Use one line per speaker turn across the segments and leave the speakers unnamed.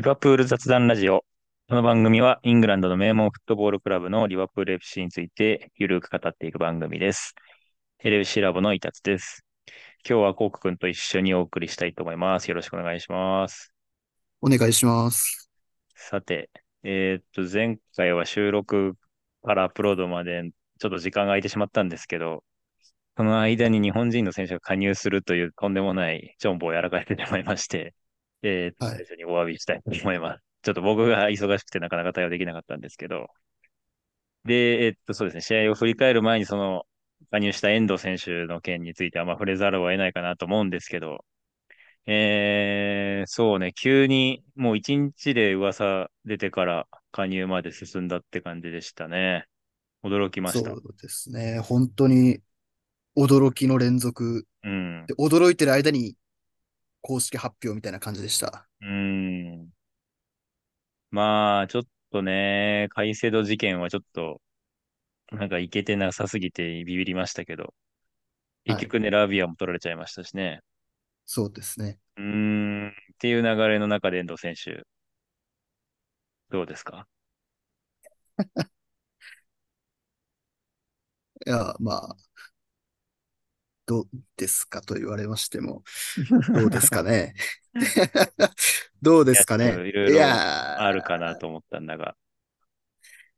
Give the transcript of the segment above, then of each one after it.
リバプール雑談ラジオ。この番組はイングランドの名門フットボールクラブのリバプール FC についてゆるく語っていく番組です。LFC ラボのイタツです。今日はコウク君と一緒にお送りしたいと思います。よろしくお願いします。
お願いします。
さて、えーっと、前回は収録からアップロードまでちょっと時間が空いてしまったんですけど、その間に日本人の選手が加入するというとんでもないチョンボをやらかしてしまいまして、えー最初にお詫びしたいと思います。ちょっと僕が忙しくてなかなか対応できなかったんですけど。で、えーっと、そうですね、試合を振り返る前にその加入した遠藤選手の件についてはまあ触れざるを得ないかなと思うんですけど、えー、そうね、急にもう一日で噂出てから加入まで進んだって感じでしたね。驚きました。
そうですね。本当に驚きの連続
うん。
で、驚いてる間に公式発表みたいな感じでした。
うん。まあ、ちょっとね、カイセド事件はちょっと、なんかいけてなさすぎてビビりましたけど、結局ね、ラビアも取られちゃいましたしね。
そうですね。
うーん、っていう流れの中で遠藤選手、どうですか？
いや、まあ、どうですかと言われましても、どうですかね？どうですかね？
いろいろ
やー
あるかなと思ったんだが。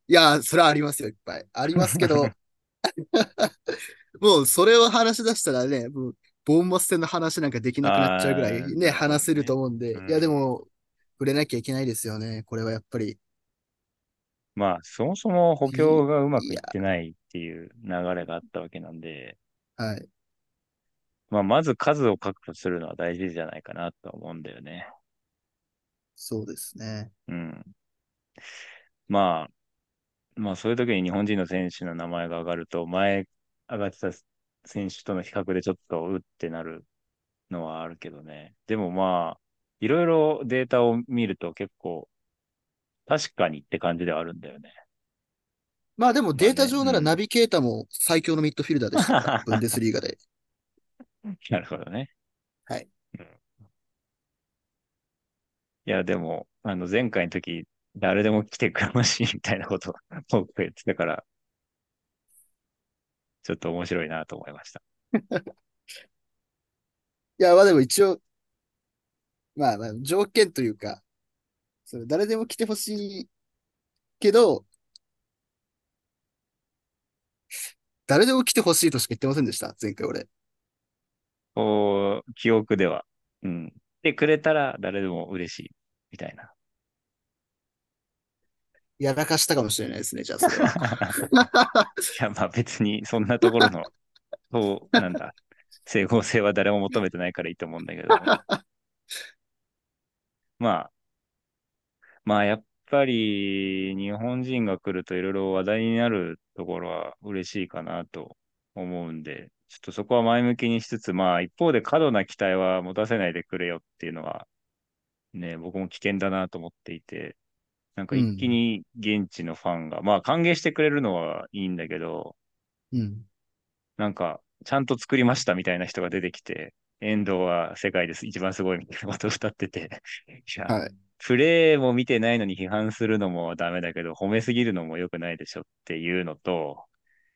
いや、それはありますよ、いっぱい。ありますけど、もうそれを話し出したらね、もうボーンマス戦の話なんかできなくなっちゃうぐらいね話せると思うんで、
うん
いや、でも、触れなきゃいけないですよね。これはやっぱり。
まあ、そもそも補強がうまくいってないっていう流れがあったわけなんで、
はい。
まあ、まず数を確保するのは大事じゃないかなと思うんだよね。
そうですね。
うん。まあ、まあ、そういう時に日本人の選手の名前が上がると、前上がってた選手との比較でちょっとうってなるのはあるけどね。でもまあ、いろいろデータを見ると結構、確かにって感じではあるんだよね。
まあでもデータ上なら
うん
ナビゲータも最強のミッドフィルダーでした ブンデスリーガで。
なるほどね。
はい。
いや、でも、あの、前回の時、誰でも来てくれましいみたいなことを僕が言ってたから、ちょっと面白いなと思いました。
いや、まあでも一応、まあまあ条件というか、それ誰でも来てほしいけど、誰でも来てほしいとしか言ってませんでした、前回俺。
こう、記憶では。うん。来てくれたら誰でも嬉しい。みたいな。
やらかしたかもしれないですね、じゃあそれは。
いや、まあ別にそんなところの、そう、なんだ、整合性は誰も求めてないからいいと思うんだけど。まあ、まあやっぱり日本人が来るといろいろ話題になるところは嬉しいかなと思うんで、ちょっとそこは前向きにしつつ、まあ一方で過度な期待は持たせないでくれよっていうのは、ね、僕も危険だなと思っていて、なんか一気に現地のファンが、まあ歓迎してくれるのはいいんだけど、
うん。
なんかちゃんと作りましたみたいな人が出てきて、遠藤は世界です一番すごいみたいなことを歌ってて、いや、
はい。
プレーも見てないのに批判するのもダメだけど、褒めすぎるのも良くないでしょっていうのと、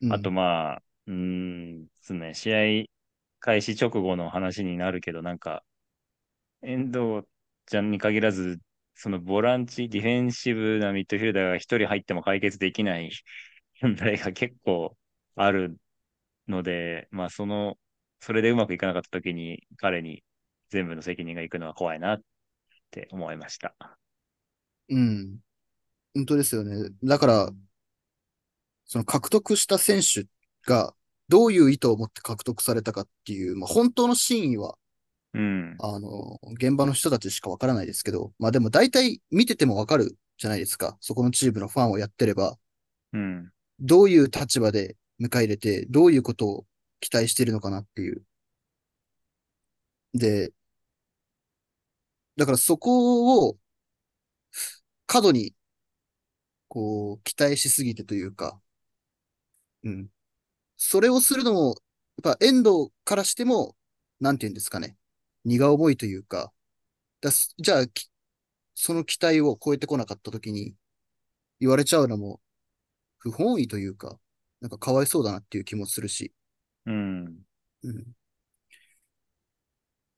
うん
あとまあ、うん、ですね、試合開始直後の話になるけど、なんか、遠藤ちゃんに限らず、そのボランチ、ディフェンシブなミッドフィルダーが一人入っても解決できない問題が結構あるので、まあその、それでうまくいかなかった時に彼に全部の責任がいくのは怖いなって思いました。
うん。本当ですよね。だから、その獲得した選手がどういう意図を持って獲得されたかっていう、まあ、本当の真意は、
うん。
あの、現場の人たちしかわからないですけど、まあでも大体見ててもわかるじゃないですか。そこのチームのファンをやってれば、
うん。
どういう立場で迎え入れて、どういうことを期待しているのかなっていう。で、だからそこを過度に、こう、期待しすぎてというか、うん。それをするのも、やっぱ遠藤からしても、なんて言うんですかね。荷が重いというか、だすじゃあ、きその期待を超えてこなかった時に言われちゃうのも不本意というか、なんかかわいそうだなっていう気もするし。
うん。
うん、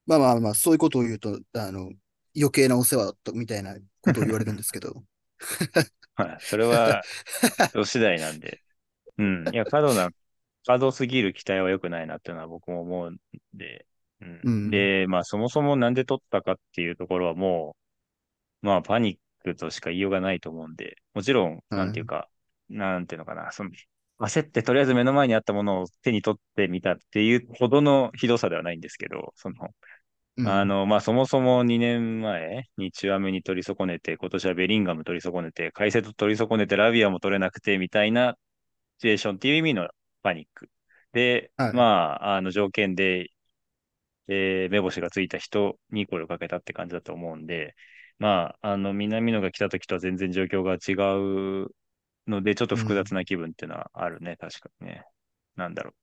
まあまあまあ、そういうことを言うと、あの、余計なお世話とみたいなことを言われるんですけど。
はい。それは、人次第なんで。うん。いや、過度な、過度すぎる期待は良くないなっていうのは僕も思うんで。うん。うん、で、まあ、そもそもなんで取ったかっていうところはもう、まあ、パニックとしか言いようがないと思うんで、もちろん、なんていうか、はい、なんていうのかな、その、焦ってとりあえず目の前にあったものを手に取ってみたっていうほどのひどさではないんですけど、その、あの、まあ、そもそも2年前にチュアメに取り損ねて、今年はベリンガム取り損ねて、カイセト取り損ねて、ラビアも取れなくて、みたいなシチュエーションっていう意味のパニック。で、はい、まあ、あの条件で、えー、目星がついた人に声をかけたって感じだと思うんで、まあ、あの、南野が来た時とは全然状況が違うので、ちょっと複雑な気分っていうのはあるね、うん、確かにね。なんだろう。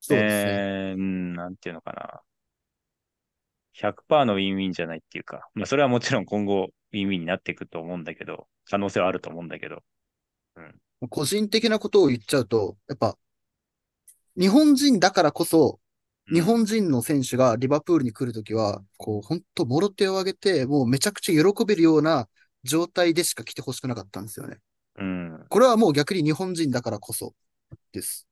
そうですね。
えー、うん、なんていうのかな。100%のウィンウィンじゃないっていうか、まあそれはもちろん今後ウィンウィンになっていくと思うんだけど、可能性はあると思うんだけど。
うん、個人的なことを言っちゃうと、やっぱ、日本人だからこそ、日本人の選手がリバプールに来るときは、こう、本当もろ手を挙げて、もうめちゃくちゃ喜べるような状態でしか来てほしくなかったんですよね。
うん。
これはもう逆に日本人だからこそです。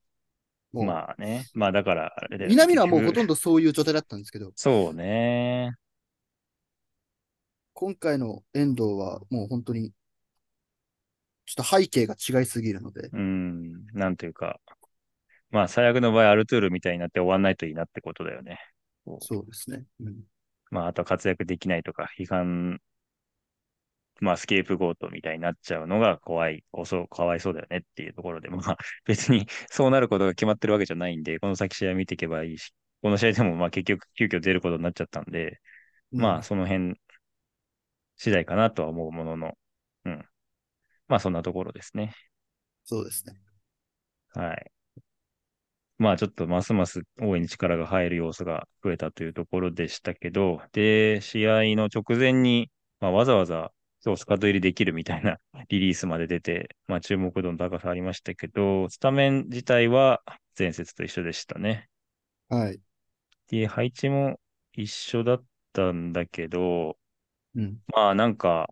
まあね。まあだから、あれ
で、南野はもうほとんどそういう状態だったんですけど。
そうね。
今回の遠藤はもう本当に、ちょっと背景が違いすぎるので。
うん、なんというか、まあ最悪の場合、アルトゥールみたいになって終わんないといいなってことだよね。
そうですね。うん、
まああとは活躍できないとか、批判まあ、スケープゴートみたいになっちゃうのが怖い、おそ、かわいそうだよねっていうところで、まあ、別にそうなることが決まってるわけじゃないんで、この先試合見ていけばいいし、この試合でもまあ結局急遽出ることになっちゃったんで、うん、まあ、その辺次第かなとは思うものの、うん。まあ、そんなところですね。
そうですね。
はい。まあちょっとますます大いに力が入る要素が増えたというところでしたけど、で、試合の直前に、まあ、わざわざそう、スカート入りできるみたいなリリースまで出て、まあ注目度の高さありましたけど、スタメン自体は前節と一緒でしたね。
はい。
で、配置も一緒だったんだけど、
うん、
まあなんか、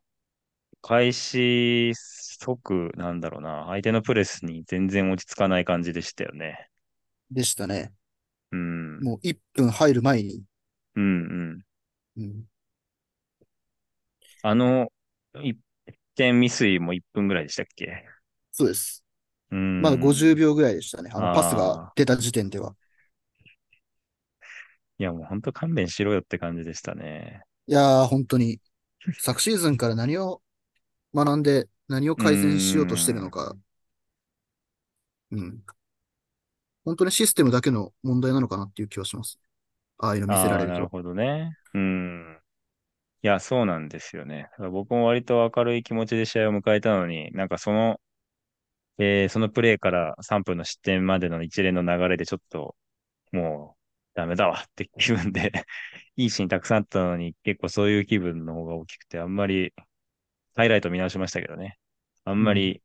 開始即、なんだろうな、相手のプレスに全然落ち着かない感じでしたよね。
でしたね。
うん。
もう1分入る前に。
うんうん。うん、あの、一点未遂も1分ぐらいでしたっけ？
そうです。
うん。
まだ50秒ぐらいでしたね。あのパスが出た時点では。
いや、もう本当勘弁しろよって感じでしたね。
いやー、本当に。昨シーズンから何を学んで、何を改善しようとしてるのか。うん。本当にシステムだけの問題なのかなっていう気はします。ああいうの見せられると。
なるほどね。うん。いや、そうなんですよね。僕も割と明るい気持ちで試合を迎えたのに、なんかその、えー、そのプレーから3分の失点までの一連の流れでちょっと、もう、ダメだわって気分でいいシーンたくさんあったのに、結構そういう気分の方が大きくて、あんまり、ハイライト見直しましたけどね。あんまり、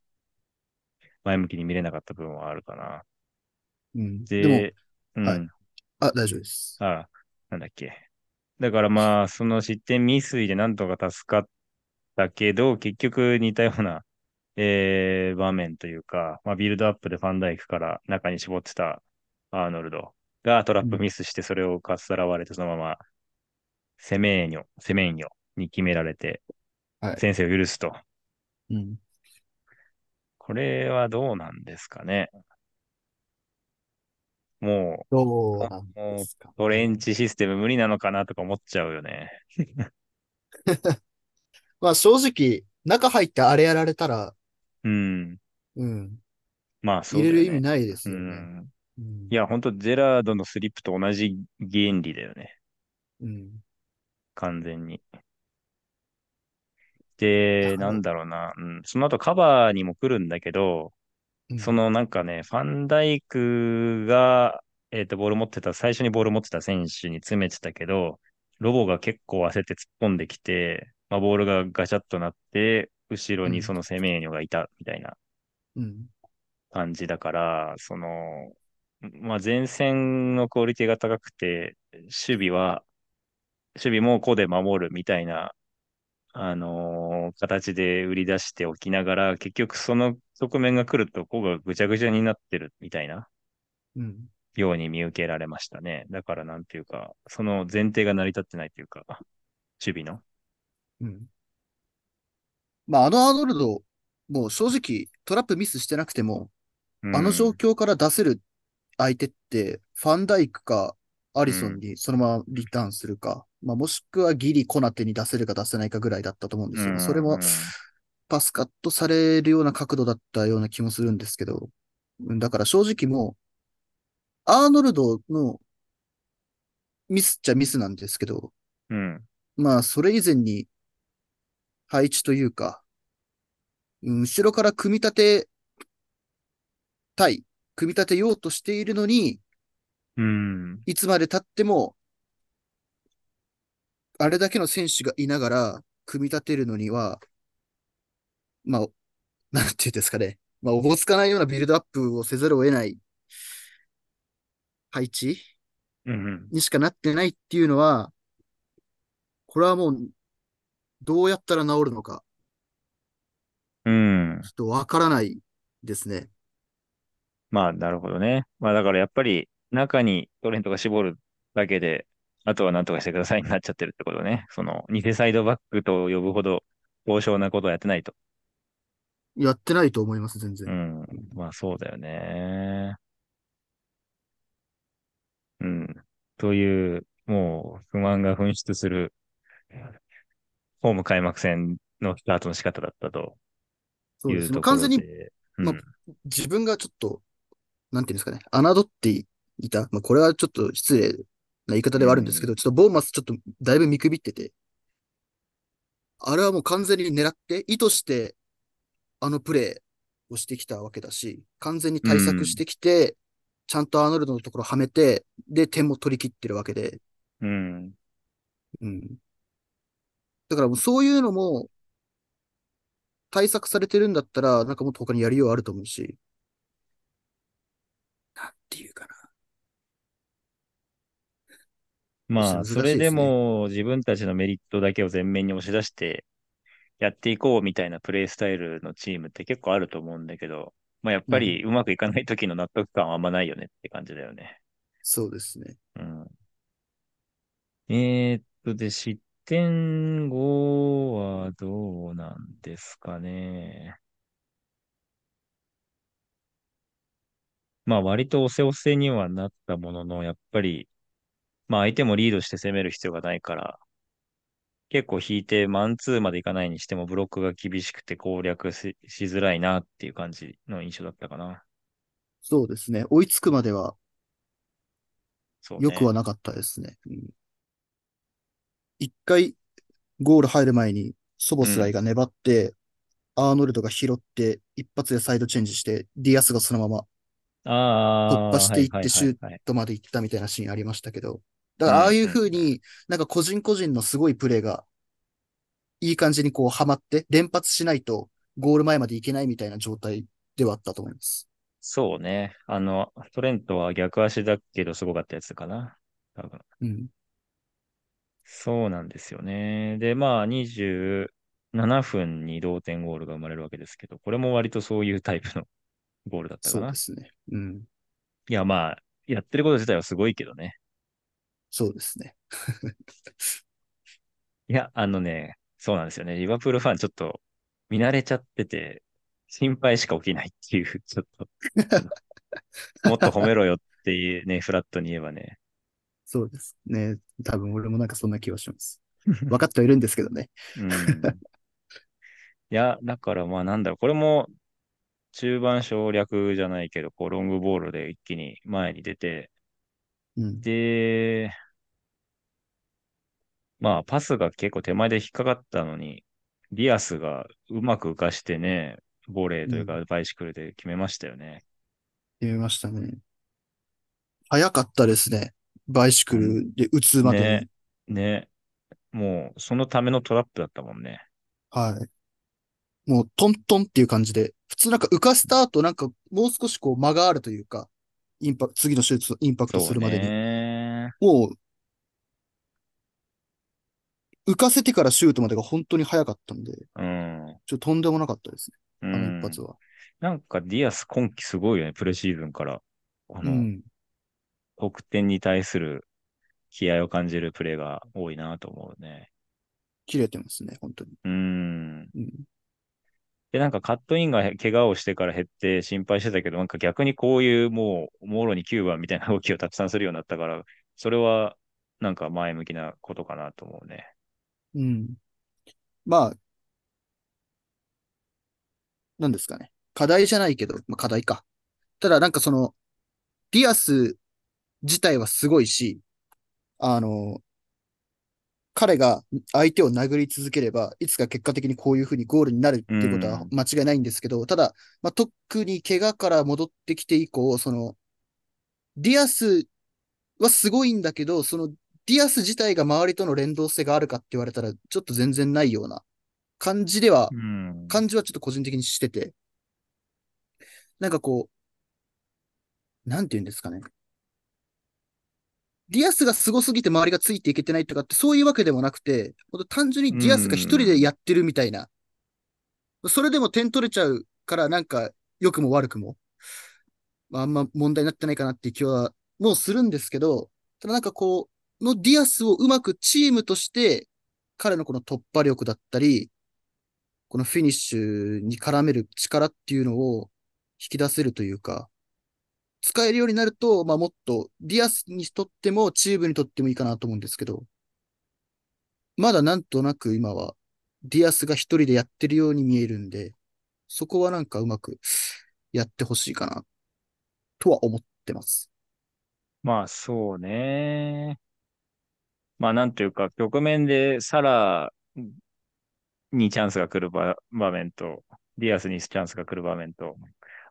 前向きに見れなかった部分はあるかな。
うん、
で、
うん、はい。あ、大丈夫です。
ああ、なんだっけ。だからまあ、その失点未遂でなんとか助かったけど、結局似たような、えー、場面というか、まあ、ビルドアップでファンダイクから中に絞ってたアーノルドがトラップミスしてそれをかっさらわれて、そのまま、セメーニョ、セメーニョに決められて、先生を許すと。
うん。
これはどうなんですかね。も
う、どう
なんですか、ね、トレンチシステム無理なのかなとか思っちゃうよね。
まあ正直、中入ってあれやられたら、
うん。
うん。
まあそう、
ね、入れる意味ないですよね。
うん、いや、本当ジェラードのスリップと同じ原理だよね。
うん。
完全に。で、なんだろうな、うん、その後カバーにも来るんだけど、そのなんかね、ファンダイクが、えっ、ー、と、ボール持ってた、最初にボール持ってた選手に詰めてたけど、ロボが結構焦って突っ込んできて、まあ、ボールがガチャッとなって、後ろ
うん、
にそのセメーニョがいたみたいな
うん、
感じだから、その、まあ、前線のクオリティが高くて、守備は、守備も個で守るみたいな、あのー形で売り出しておきながら、結局その側面が来ると、個がぐちゃぐちゃになってるみたいな
うん、
ように見受けられましたね。だからなんていうか、その前提が成り立ってないというか、守備の。
うん。まあ、あのアーノルド、もう正直トラップミスしてなくても、
う
あの状
ん、
況から出せる相手って、ファンダイクかアリソン
うん、
にそのままリターンするか、まあ、もしくはギリコナテに出せるか出せないかぐらいだったと思うんで
う
すよ。ね。それも
ん、
パスカットされるような角度だったような気もするんですけど、だから正直もう、アーノルドのミスっちゃミスなんですけど、
うん、
まあ、それ以前に配置というか、後ろから組み立てたい、組み立てようとしているのに、
うん、
いつまで経っても、あれだけの選手がいながら、組み立てるのには、まあ、なんていうんですかね。まあ、おぼつかないようなビルドアップをせざるを得ない配置
うん、
にしかなってないっていうのは、これはもう、どうやったら治るのか、
うん。
ちょっとわからないですね。
まあ、なるほどね。まあ、だからやっぱり中にトレントが絞るだけで、あとは何とかしてくださいになっちゃってるってことね。その、偽サイドバックと呼ぶほど高尚なことをやってないと。
やってないと思います、全然。
うん。まあ、そうだよね。うん。という、もう、不満が噴出する、ホーム開幕戦のスタートの仕方だったと
そうですね。完全に、
う
まあ、
ん。
自分がちょっと、なんていうんですかね、侮っていた。まあ、これはちょっと失礼な言い方ではあるんですけ
うん。
ど、ちょっとボーマスちょっとだいぶ見くびってて、あれはもう完全に狙って、意図してあのプレーをしてきたわけだし、完全に
うん。
対策してきて、ちゃんとアーノルドのところはめて、で、点も取り切ってるわけで、
うん。
うん。だからもうそういうのも対策されてるんだったら、なんかもっと他にやりようあると思うし、なんていうかな。ちょ
まあ、それで。も自分たちのメリットだけを前面に押し出してやっていこうみたいなプレイスタイルのチームって結構あると思うんだけど、まあやっぱ
うん。
りうまくいかない時の納得感はあんまないよねって感じだよね。
そうですね。
うん。えーっと、で、失点後はどうなんですかね。まあ割と押せ押せにはなったものの、やっぱり、まあ相手もリードして攻める必要がないから、結構引いてマンツーまでいかないにしてもブロックが厳しくて攻略し、しづらいなっていう感じの印象だったかな。
そうですね。追いつくまでは
そうね。
良くはなかったですね。うん、一回ゴール入る前にソボスライ
うん。
が粘って、アーノルドが拾って、一発でサイドチェンジして、ディアスがそのまま
あ
突破
あ、
していってシュー。トまで行ったみたいなシーンありましたけど、だからああいう
ふう
になんか個人個人のすごいプレーがいい感じにこうはまって連発しないとゴール前まで行けないみたいな状態ではあったと思います。
そうね。あの、トレントは逆足だけどすごかったやつかな。多分。
うん。
そうなんですよね。で、まあ、27分に同点ゴールが生まれるわけですけど、これも割とそういうタイプの ゴールだったか
そうで
な。
すね。うん。
いや、まあ、やってること自体はすごいけどね。
そうですね。
いや、あのね、そうなんですよね。リバプールファンちょっと見慣れちゃってて、心配しか起きないっていう、ちょっと、もっと褒めろよっていうね、フラットに言えばね。
そうですね。多分俺もなんかそんな気はします。分かってはいるんですけどね。
うん。いや、だからまあなんだろう、これも中盤省略じゃないけど、こうロングボールで一気に前に出て、
うん。
で、まあパスが結構手前で引っかかったのに、ディアスがうまく浮かしてね、ボレー
うん。
というかバイシクルで決めましたよね。
決めましたね。早かったですね。バイシクルで打つまで
ね、
に。
ね。もうそのためのトラップだったもんね。
はい。もうトントンっていう感じで、普通なんか浮かした後なんかもう少しこう間があるというか、インパ次の手術インパクトするまでに。もう、浮かせてからシュートまでが本当に早かったんで、
うん。
ちょっととんでもなかったですね。
あ
の一発は。
なんかディアス今季すごいよね、プレシーズンから。あの、
うん、
得点に対する気合を感じるプレーが多いなと思うね。
切れてますね、本当に。
うん。
うん、
で、なんかカットインが怪我をしてから減って心配してたけど、なんか逆にこういうもう、もろに9番みたいな動きをたくさんするようになったから、それはなんか前向きなことかなと思うね。
うん。まあ、なんですかね。課題じゃないけど、まあ課題か。ただなんかその、ディアス自体はすごいし、あの、彼が相手を殴り続ければ、いつか結果的にこういうふうにゴールになるっていうことは間違いないんですけど、ただ、まあ、特に怪我から戻ってきて以降、その、ディアスはすごいんだけど、そのディアス自体が周りとの連動性があるかって言われたら、ちょっと全然ないような感じでは、感じはちょっと個人的にしてて、なんかこう、なんて言うんですかね。ディアスが凄すぎて周りがついていけてないとかってそういうわけでもなくて、単純にディアスが一人でやってるみたいな。それでも点取れちゃうからなんか良くも悪くも、あんま問題になってないかなっていう気はもうするんですけど、ただなんかこう、のディアスをうまくチームとして彼のこの突破力だったり、このフィニッシュに絡める力っていうのを引き出せるというか、使えるようになると、まあもっとディアスにとってもチームにとってもいいかなと思うんですけど、まだなんとなく今はディアスが一人でやってるように見えるんで、そこはなんかうまくやってほしいかな、とは思ってます。
まあそうね。まあなんというか、局面でサラーにチャンスが来る場面と、ディアスにチャンスが来る場面と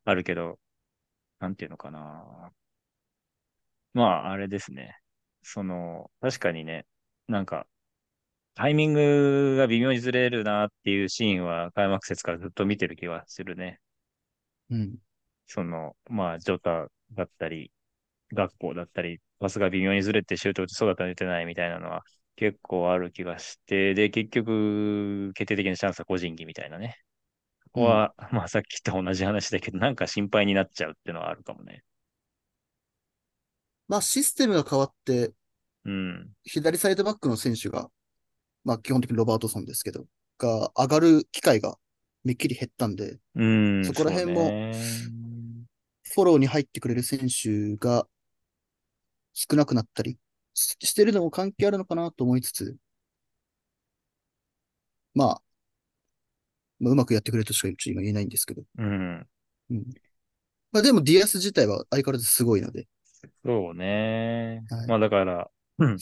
あるけど、なんていうのかな。まあ、あれですね。その、確かにね、なんか、タイミングが微妙にずれるなっていうシーンは開幕節からずっと見てる気はするね。
うん。
その、まあ、ジョタだったり、学校だったり、パスが微妙にずれてシュート打ちそうだったら打てないみたいなのは結構ある気がして、で、結局、決定的なチャンスは個人技みたいなね。ここは、うん、まあさっきと同じ話だけど、なんか心配になっちゃうっていうのはあるかもね。
まあシステムが変わって、
うん。
左サイドバックの選手が、まあ基本的にロバートソンですけど、が上がる機会がめっきり減ったんで、
うん、
そこら辺も、フォローに入ってくれる選手が少なくなったりしてるのも関係あるのかなと思いつつ、まあ、まあ、うまくやってくれとしか今言えないんですけど。
うん。
うん。まあでもディアス自体は相変わらずすごいので。
そうね。はい、まあだから、うん。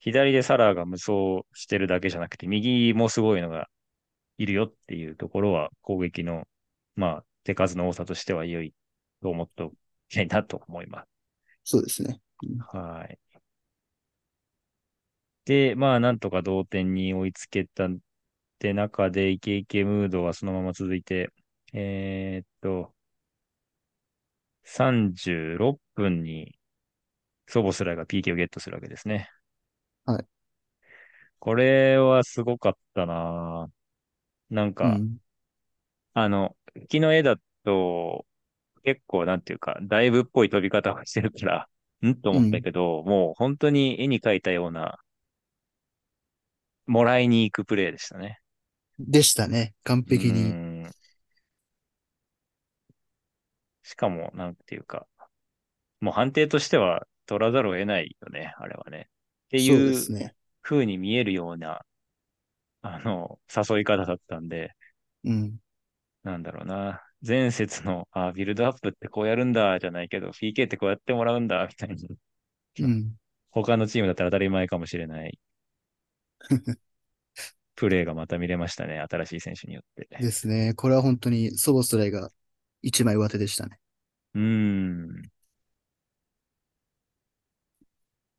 左でサラーが無双してるだけじゃなくて、右もすごいのがいるよっていうところは攻撃の、まあ手数の多さとしては良いと思っておきたいなと思います。
そうですね。
うん、はい。で、まあなんとか同点に追いつけたって中でイケイケムードはそのまま続いて、えー、っと、36分にソボスライが PK をゲットするわけですね。
はい。
これはすごかったななんか、うん、あの、木の絵だと、結構なんていうか、だいぶっぽい飛び方をしてるから、んと思ったけど、うん、もう本当に絵に描いたような、もらいに行くプレーでしたね。
でしたね。完璧に。
しかも、なんていうか、もう判定としては取らざるを得ないよね、あれはね。っていう風に見えるような、あの、誘い方だったんで、
うん。
なんだろうな。前節の、あ、ビルドアップってこうやるんだ、じゃないけど、PK ってこうやってもらうんだ、みたいに。
うん。
他のチームだったら当たり前かもしれない。プレーがまた見れましたね。新しい選手によって。
ですね。これは本当にソボストライが一枚上手でしたね。
うん。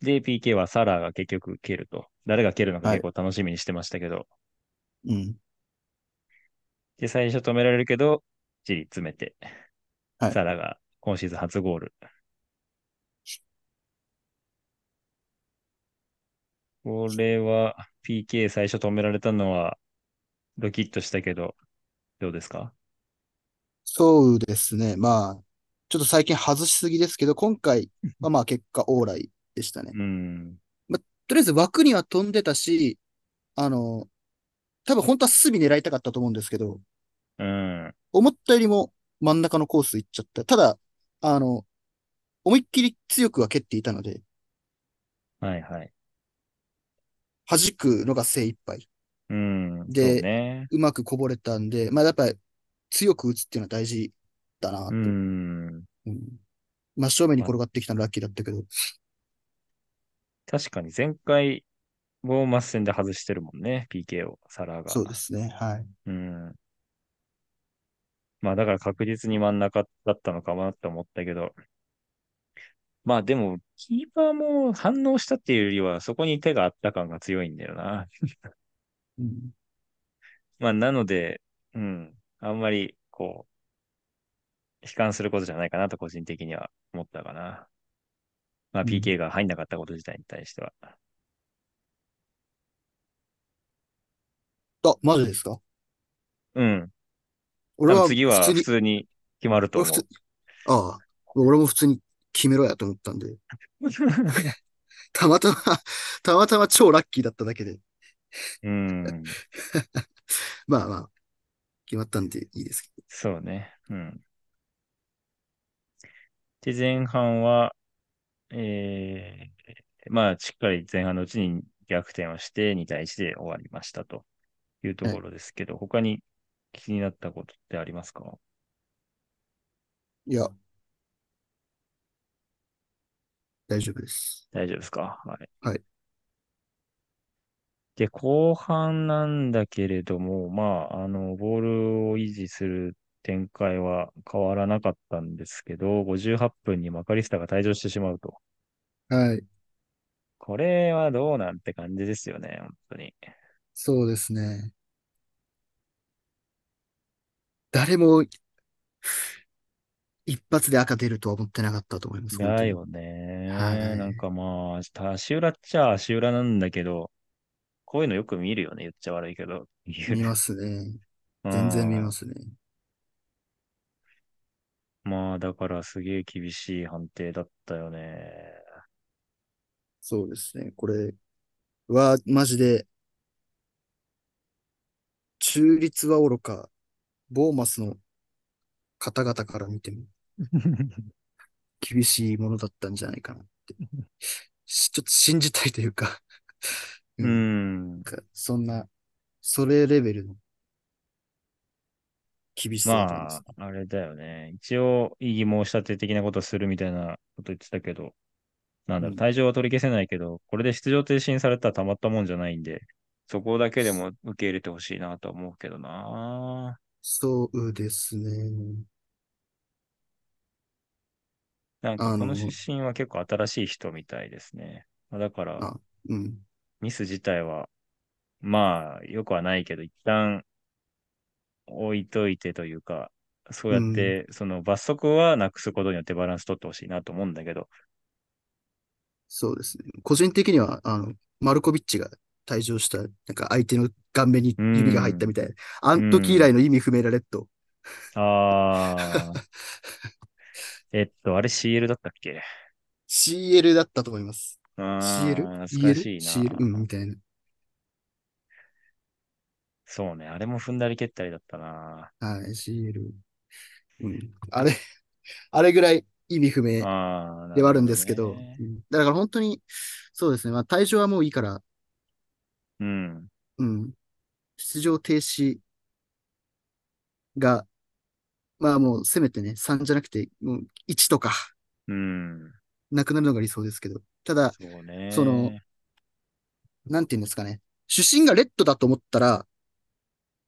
で、PK はサラーが結局蹴ると。誰が蹴るのか
はい
結構楽しみにしてましたけど、
うん。
で、最初止められるけど、チリ詰めて、
はい
サラが今シーズン初ゴール。これは PK 最初止められたのはドキッとしたけど、どうですか？
そうですね。まあ、ちょっと最近外しすぎですけど、今回はまあ結果オーライでしたね。
うん。
とりあえず枠には飛んでたし、あの、多分本当は隅狙いたかったと思うんですけど、
うん。
思ったよりも真ん中のコース行っちゃった。ただ、あの、思いっきり強くは蹴っていたので、
はいはい。
弾くのが精一杯。
うん。
で
そうね。
うまくこぼれたんで、まあやっぱり強く打つっていうのは大事だなと。
う
うん
ん。
真正面に転がってきたのラッキーだったけど、
確かに前回、ボーマス戦で外してるもんね、PK を、サラが。
そうですね。はい。
うん。まあだから確実に真ん中だったのかなって思ったけど。まあでも、キーパーも反応したっていうよりは、そこに手があった感が強いんだよな。
うん
まあなので、うん。あんまり、こう、悲観することじゃないかなと個人的には思ったかな。まあ
うん
PK が入んなかったこと自体に対しては。
あ、マジですか？
うん。
俺は
次は
普通に、
決まると思う
ああ、俺も普通に決めろやと思ったんで、たまたま、たまたま超ラッキーだっただけで、
うん。
まあまあ、決まったんでいいですけど。
そうね。うん。で、前半は、えー、まあ、しっかり前半のうちに逆転をして2対1で終わりましたというところですけど、他に気になったことってありますか？
いや、大丈夫です。
大丈夫ですか？はい。
はい。
で、後半なんだけれども、まあ、あの、ボールを維持する展開は変わらなかったんですけど、58分にマカリスタが退場してしまうと。
はい。
これはどうなんて感じですよね、本当に。
そうですね。誰も、一発で赤出るとは思ってなかったと思います。
だよね。
はい
なんかまあ、足裏っちゃ足裏なんだけど、こういうのよく見るよね、言っちゃ悪いけど。
見ますね。全然見ますすね。
まあ、だからすげえ厳しい判定だったよね。
そうですね。これは、マジで、中立はおろか、ボーマスの方々から見ても厳しいものだったんじゃないかなって。しちょっと信じたいというか
う
うん
ん
なん。かそんな、それレベルの厳しさま。
あ、あれだよね。一応、異議申し立て的なことするみたいなこと言ってたけど、なんだろう、
うん
退場は取り消せないけど、これで出場停止にされたらたまったもんじゃないんで、そこだけでも受け入れてほしいなとは思うけどな。
そうですね。
なんか、この出身は結構新しい人みたいですね。まあだから、
あ、うん。
ミス自体は、まあ、よくはないけど、一旦置いといてというか、そうやって、その罰則はなくすことによってバランス取ってほしいなと思うんだけど、
そうですね。個人的には、あの、マルコビッチが退場した、なんか相手の顔面に指が入ったみたいな。あの時以来の意味不明なレッド。
ああ、えっと、あれ CL だったっけ
？CL だったと思います。
あ
CL?
あ、懐かしいな。
CL? うん、みたいな。
そうね、あれも踏んだり蹴ったりだったな。
はい、CL。うん。あれ、あれぐらい意味不明ではあるん
ほ
ですけど、
ね
うんだから本当に、そうですね。まあ、退場はもういいから、
うん。
うん。出場停止が、まあもうせめてね、3じゃなくて、もう1とか、
うん。
なくなるのが理想ですけど、ただ、
そ。
そのなんていうんですかね。主審がレッドだと思ったら、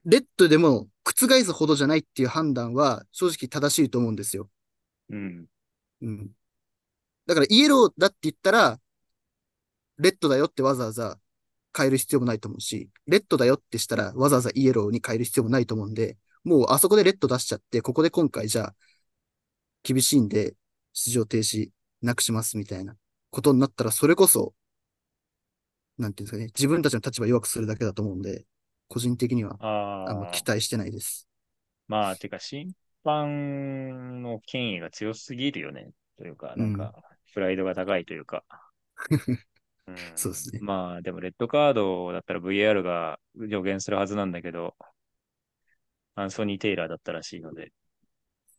レッドでも覆すほどじゃないっていう判断は正直正しいと思うんですよ。
うん。
うん。だからイエローだって言ったら、レッドだよってわざわざ変える必要もないと思うし、レッドだよってしたらわざわざイエローに変える必要もないと思うんで、もうあそこでレッド出しちゃって、ここで今回じゃあ厳しいんで出場停止なくしますみたいなことになったら、それこそ、なんていうんですかね、自分たちの立場弱くするだけだと思うんで、個人的にはあんま期待してないです。
まあ、てか、審判の権威が強すぎるよね。というか、
うん。
なんか、プライドが高いというか。うん。
そうですね。
まあ、でも、レッドカードだったら VR が助言するはずなんだけど、アンソニー・テイラーだったらしいので、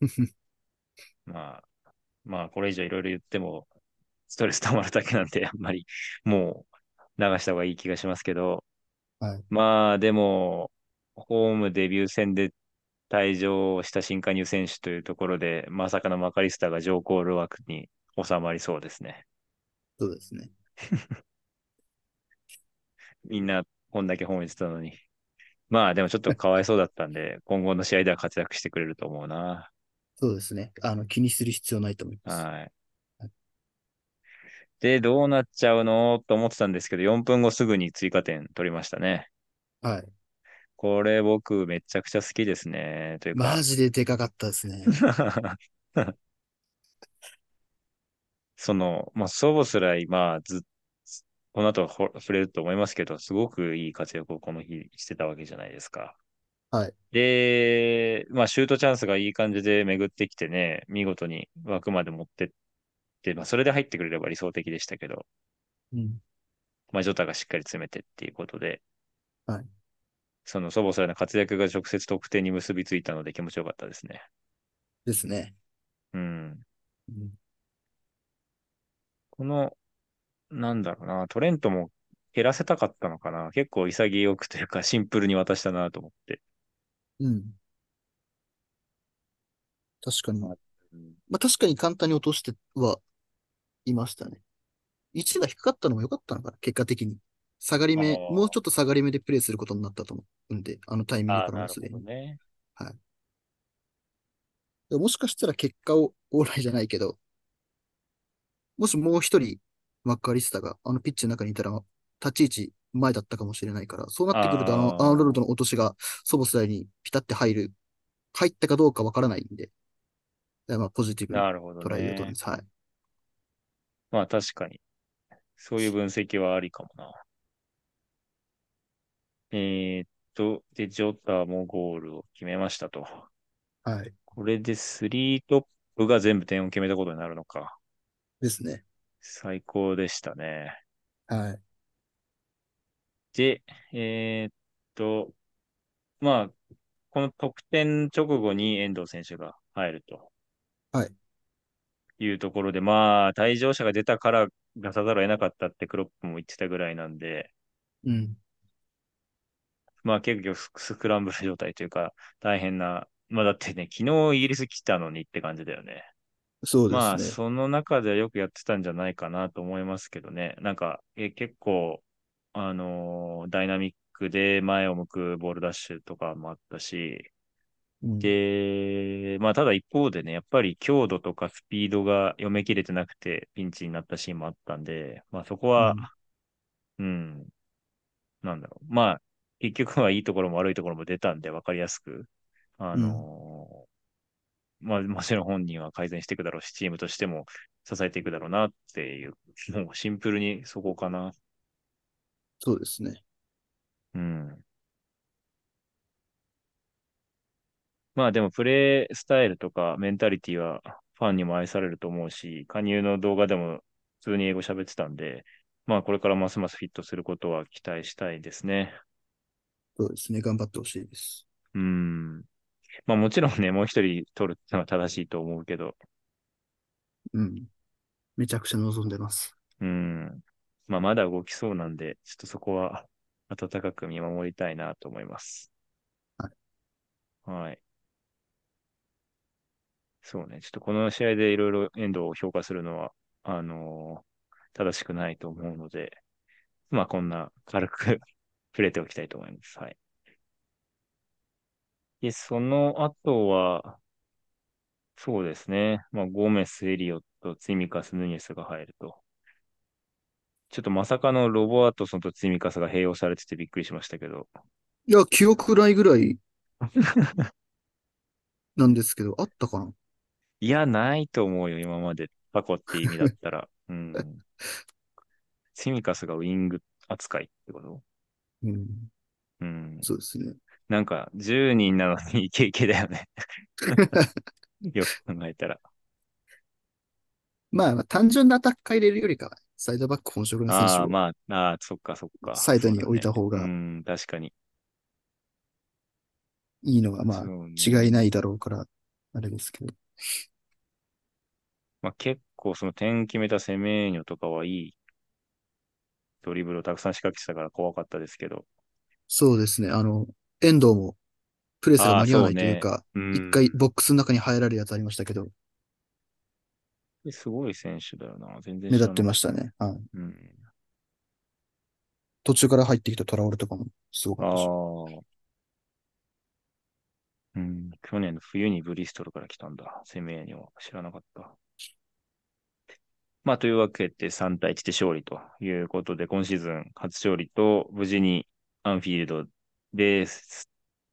まあ、まあ、これ以上いろいろ言っても、ストレス溜まるだけなんで、あんまり、もう、流した方がいい気がしますけど、
はい。
まあ、でも、ホームデビュー戦で退場した新加入選手というところで、まさかのマカリスタが上コール枠に収まりそうですね。
そうですね。
みんなこんだけ褒めてたのに。まあでもちょっとかわいそうだったんで、今後の試合では活躍してくれると思うな。
そうですね。あの、気にする必要ないと思います。
はい。で、どうなっちゃうのと思ってたんですけど、4分後すぐに追加点取りましたね。
はい。
これ僕めちゃくちゃ好きですね。というか
マジででかかったですね。
その、まあ、ソボスライ、まあ、ず、この後ほ触れると思いますけど、すごくいい活躍をこの日してたわけじゃないですか。
はい。
で、まあ、シュートチャンスがいい感じで巡ってきてね、見事に枠まで持ってって、まあ、それで入ってくれれば理想的でしたけど、
うん。
まあ、ジョタがしっかり詰めてっていうことで、
はい。
そのソボスライの活躍が直接得点に結びついたので気持ちよかったですね。
ですね。
うん。
うん。
このなんだろうな、トレントも減らせたかったのかな。結構潔くというかシンプルに渡したなと思って。
うん確かに。
まあ
確かに簡単に落としてはいましたね。位置が低かったのも良かったのかな、結果的に。下がり
あ
目、もうちょっ
ー
と下がり目でプレイすることになったと思うんで、あのタイミングからもすでに。
ね。
はい。でももしかしたら結果をオーライじゃないけど、もしもう一人、マッカーリスタがあのピッチの中にいたら、立ち位置前だったかもしれないから、そうなってくるとあのアーノルド
あ
の落としがソボスライにピタって入る、入ったかどうかわからないんで、まあポジティブ
なるほど
捉えようと思い
ね。
はい。
まあ確かに。そういう分析はありかもな。えーっと、で、ジョタもゴールを決めましたと。
はい。
これでスリートップが全部点を決めたことになるのか。
ですね。
最高でしたね。
はい。
で、えーっと、まあ、この得点直後に遠藤選手が入ると
はい。
いうところで、まあ、退場者が出たから出さざるを得なかったってクロップも言ってたぐらいなんで、
うん。
まあ結局ススクランブル状態というか、大変な、まあだってね、昨日イギリス来たのにって感じだよね。まあ、
そうですね。
その中ではよくやってたんじゃないかなと思いますけどね。なんか、え結構、あのーダイナミックで前を向くボールダッシュとかもあったし、
うん。
で、まあ、ただ一方でね、やっぱり強度とかスピードが読めきれてなくてピンチになったシーンもあったんで、まあそこは、
うん。
うん、なんだろう。まあ、結局はいいところも悪いところも出たんで分かりやすく、あ
うん。
まあ、もちろん本人は改善していくだろうし、チームとしても支えていくだろうなっていう、もうシンプルにそこかな。
そうですね。
うん。まあでもプレイスタイルとかメンタリティはファンにも愛されると思うし、加入の動画でも普通に英語喋ってたんで、まあこれからますますフィットすることは期待したいですね。
そうですね。頑張ってほしいです。
うん。まあもちろんね、もう一人取るのは正しいと思うけど、
うん。めちゃくちゃ望んでます。
うん。まあまだ動きそうなんで、ちょっとそこは温かく見守りたいなと思います。
はい。
はい。そうね。ちょっとこの試合でいろいろ遠藤を評価するのは、あのー正しくないと思うので、まあこんな軽く 触れておきたいと思います。はい。で、その後は、そうですね。まあゴメス、エリオット、ツィミカス、ヌニエスが入ると。ちょっとまさかのロボアトソンと積み重が併用されててびっくりしましたけど。
いや、記憶ないぐらいなんですけど、あったかな？い
や、ないと思うよ、今まで。過去って意味だったら。うん。積み重がウィング扱いってこと？
うん。
うん。
そうですね。
なんか、10人なのにイケイケだよね。よく考えたら。
まあ、まあ単純なアタッカー入れるよりかは、サイドバック本職の選手
ああ、
を
まあ、ああ、そっかそっか。
サイドに置いた方が
ねうん、確かに。
いいのは、まあ、違いないだろうから、あれですけど。
まあ、結構その点決めたセメーニョとかはいいドリブルをたくさん仕掛けてたから怖かったですけど。
そうですね。あの、遠藤も、プレスが間に合わないというか、
うん
一回ボックスの中に入られるやつありましたけど、
すごい選手だよな。全然
目立ってま
し
したね。はい。
た。うん。
途中から入ってきたトラオルとかもすごかったし。
うん。去年の冬にブリストルから来たんだ。セメーニョは知らなかった。まあ、というわけで3対1で勝利ということで、今シーズン初勝利と無事にアンフィールドで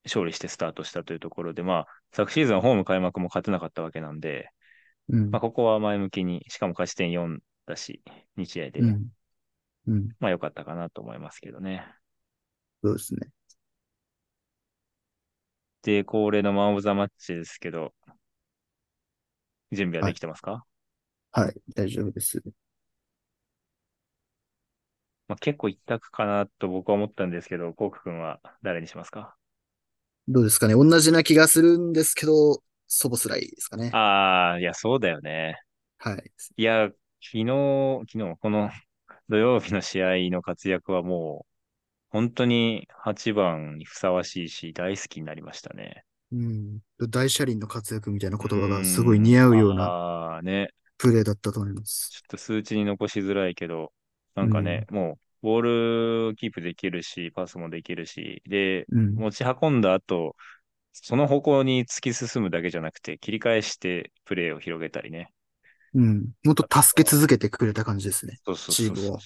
勝利してスタートしたというところで、まあ、昨シーズンはホーム開幕も勝てなかったわけなんで、
うん
まあ、。ここは前向きに、しかも勝ち点4だし、日試合で、
うん。うん。
まあ良かったかなと思いますけどね。
そうですね。
で、恒例のマン・オブ・ザ・マッチですけど、準備はできてますか、
はい。大丈夫です。
まあ、結構一択かなと僕は思ったんですけど、コウク君は誰にしますか？
どうですかね。同じな気がするんですけど、ソボスライですかね。
ああ、いや、そうだよね。
はい。
いや、昨日、昨日、この 土曜日の試合の活躍はもう、本当に8番にふさわしいし、大好きになりましたね。
うん。大車輪の活躍みたいな言葉がすごい似合うような
ああ、ね。
プレーだったと思います。
ちょっと数値に残しづらいけど、なんかね、もう、ボールキープできるし、パスもできるし、で、
うん。
持ち運んだ後、その方向に突き進むだけじゃなくて、切り返してプレーを広げたりね。
うん。もっと助け続けてくれた感じですね。
そうそうそうそう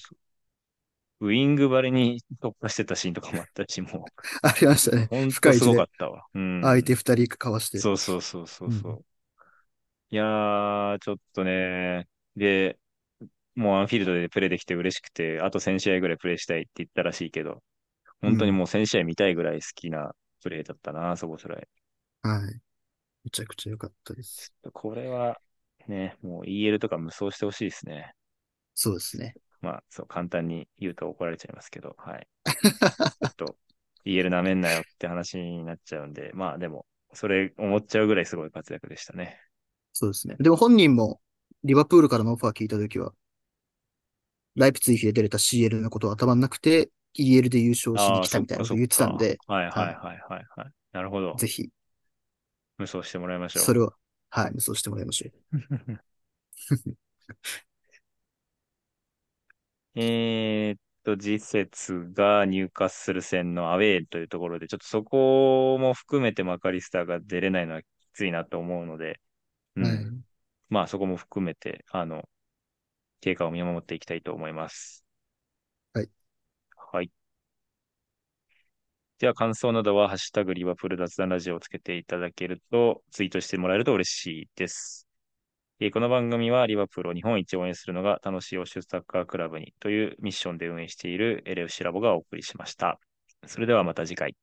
ウィングバレに突破してたシーンとかもあったし、も
ありました
う、
ね。
本当すごかったわ。うん。
相手二人かわして。
そうそうそうそうそう。
う
いやー、ちょっとね、で、もうアンフィールドでプレーできて嬉しくて、あと1000試合ぐらいプレーしたいって言ったらしいけど、本当にもう1000試合見たいぐらい好きなプレーだったな、そこそれ。
はい。めちゃくちゃ良かったです。
これは、ね、もう EL とか無双してほしいですね。
そうですね。
まあ、そう、簡単に言うと怒られちゃいますけど、はい。ちょっと、EL なめんなよって話になっちゃうんで、まあでも、それ思っちゃうぐらいすごい活躍でしたね。
そうですね。でも本人も、リバプールからのオファー聞いたときは、ライプツィヒで出れた CL のことは頭になくて、EL で優勝しに来たみたいなことを言ってたんで、
はいはいはいはいはい。なるほど。
ぜひ、
無双してもらいましょう。
それを、はい、無双してもらいましょう。
えーっと、次節が入荷する戦のアウェーというところで、ちょっとそこも含めてマカリスターが出れないのはきついなと思うので、うん
はい。
まあそこも含めて、あの、経過を見守っていきたいと思います。
はい。
はい。では感想などは、ハッシュタグリバプール雑談ラジオをつけていただけると、ツイートしてもらえると嬉しいです。えーこの番組はリバプールを日本一応援するのが楽しい欧州サッカークラブにというミッションで運営している LFC ラボがお送りしました。それではまた次回。